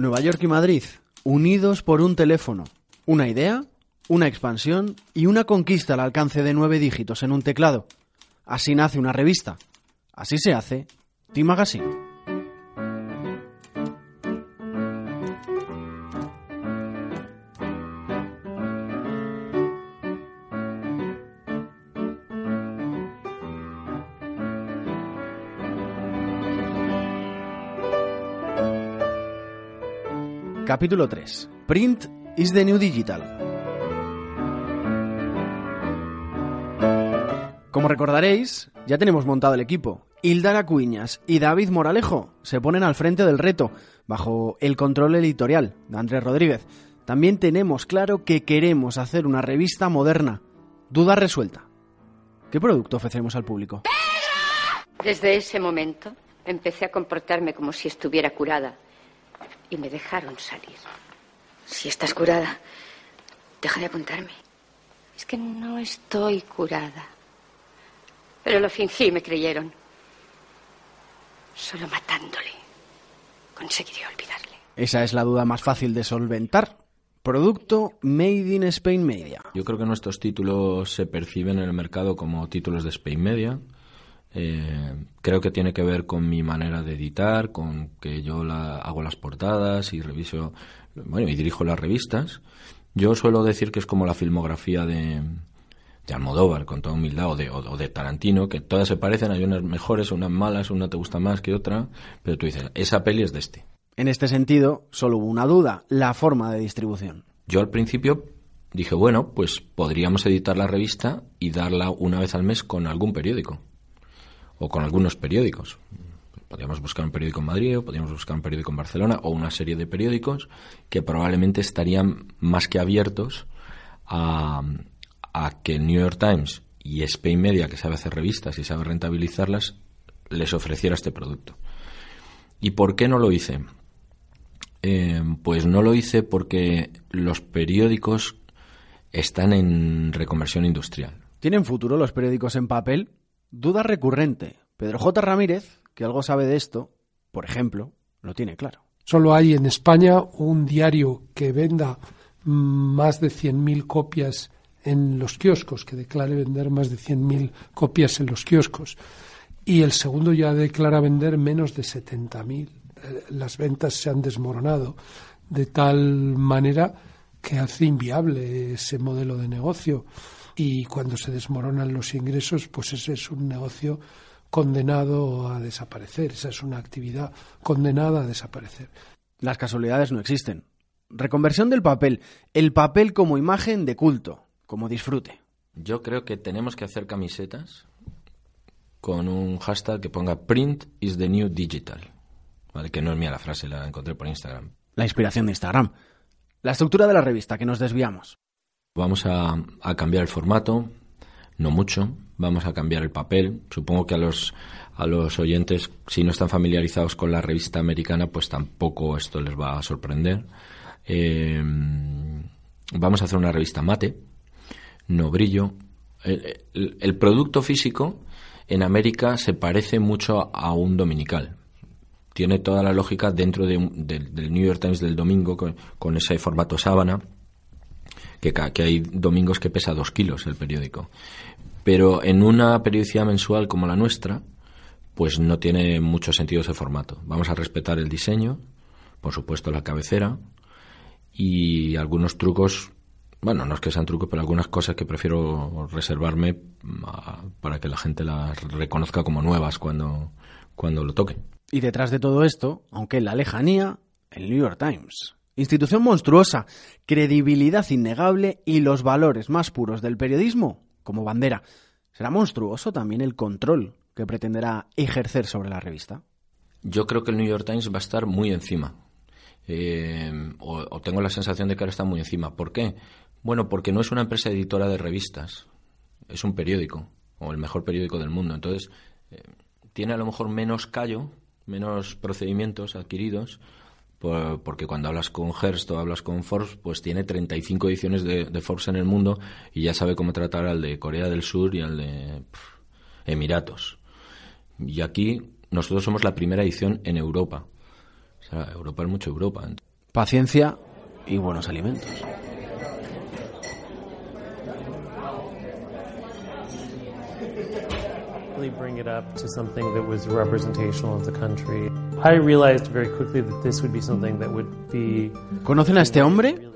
Nueva York y Madrid, unidos por un teléfono, una idea, una expansión y una conquista al alcance de nueve dígitos en un teclado. Así nace una revista. Así se hace T-Magazine. Capítulo 3. Print is the new digital. Como recordaréis, ya tenemos montado el equipo. Hilda Cuiñas y David Moralejo se ponen al frente del reto, bajo el control editorial de Andrés Rodríguez. También tenemos claro que queremos hacer una revista moderna. Duda resuelta. ¿Qué producto ofrecemos al público? Desde ese momento empecé a comportarme como si estuviera curada y me dejaron salir. Si estás curada, deja de apuntarme. Es que no estoy curada. Pero lo fingí y me creyeron. Solo matándole conseguiré olvidarle. Esa es la duda más fácil de solventar. Producto Made in Spain Media. Yo creo que nuestros títulos se perciben en el mercado como títulos de Spain Media eh, creo que tiene que ver con mi manera de editar, con que yo la, hago las portadas y reviso, bueno, y dirijo las revistas. Yo suelo decir que es como la filmografía de, de Almodóvar, con toda humildad, o de, o, de Tarantino, que todas se parecen, hay unas mejores, unas malas, una te gusta más que otra, pero tú dices, esa peli es de este. En este sentido, solo hubo una duda, la forma de distribución. Yo al principio dije, bueno, pues podríamos editar la revista y darla una vez al mes con algún periódico o con algunos periódicos. Podríamos buscar un periódico en Madrid, o podríamos buscar un periódico en Barcelona, o una serie de periódicos que probablemente estarían más que abiertos a, a que el New York Times y Spain Media, que sabe hacer revistas y sabe rentabilizarlas, les ofreciera este producto. ¿Y por qué no lo hice? Eh, pues no lo hice porque los periódicos están en reconversión industrial. ¿Tienen futuro los periódicos en papel? Duda recurrente. Pedro J. Ramírez, que algo sabe de esto, por ejemplo, lo tiene claro. Solo hay en España un diario que venda más de 100.000 copias en los kioscos, que declare vender más de 100.000 copias en los kioscos. Y el segundo ya declara vender menos de 70.000. Eh, las ventas se han desmoronado de tal manera que hace inviable ese modelo de negocio y cuando se desmoronan los ingresos, pues ese es un negocio condenado a desaparecer, esa es una actividad condenada a desaparecer. Las casualidades no existen. Reconversión del papel, el papel como imagen de culto, como disfrute. Yo creo que tenemos que hacer camisetas con un hashtag que ponga print is the new digital. Vale, que no es mía la frase, la encontré por Instagram. La inspiración de Instagram. La estructura de la revista, que nos desviamos. Vamos a, cambiar el formato, no mucho, vamos a cambiar el papel. Supongo que a los, a los oyentes, si no están familiarizados con la revista americana, pues tampoco esto les va a sorprender. Eh, vamos a hacer una revista mate, no brillo. El, producto físico en América se parece mucho a un dominical. Tiene toda la lógica dentro de, del New York Times del domingo, con ese formato sábana que, hay domingos que pesa dos kilos el periódico. Pero en una periodicidad mensual como la nuestra, pues no tiene mucho sentido ese formato. Vamos a respetar el diseño, por supuesto la cabecera y algunos trucos, bueno, no es que sean trucos, pero algunas cosas que prefiero reservarme ah, para que la gente las reconozca como nuevas cuando, cuando lo toque. Y detrás de todo esto, aunque en la lejanía, el New York Times. Institución monstruosa, credibilidad innegable y los valores más puros del periodismo como bandera. ¿Será monstruoso también el control que pretenderá ejercer sobre la revista? Yo creo que el New York Times va a estar muy encima. Eh, o, tengo la sensación de que ahora está muy encima. ¿Por qué? Bueno, porque no es una empresa editora de revistas, es un periódico, o el mejor periódico del mundo. Entonces, eh, tiene a lo mejor menos callo, menos procedimientos adquiridos, porque cuando hablas con Hearst o hablas con Forbes, pues tiene 35 ediciones de, de, Forbes en el mundo y ya sabe cómo tratar al de Corea del Sur y al de Emiratos. Y aquí nosotros somos la primera edición en Europa. O sea, Europa es mucho Europa. paciencia y buenos alimentos. really bring it up to something that was representational of the country. I realized very quickly that this would be something that would be ¿Conocen a este hombre?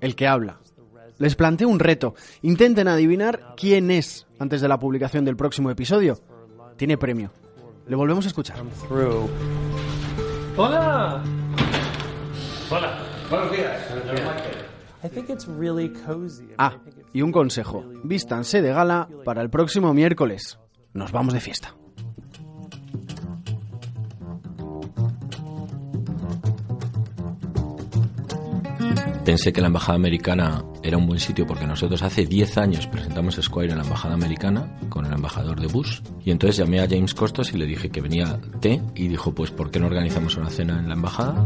El que habla. Les planteo un reto. Intenten adivinar quién es antes de la publicación del próximo episodio. Tiene premio. Le volvemos a escuchar. Hola. Hola, buenos días. I think it's really cozy. I mean, Ah, y un consejo. Vístanse de gala para el próximo miércoles. Nos vamos de fiesta. Pensé que la embajada americana era un buen sitio porque nosotros hace 10 años presentamos Squire en la embajada americana con el embajador de Bush y entonces llamé a James Costos y le dije que venía té y dijo pues ¿por qué no organizamos una cena en la embajada?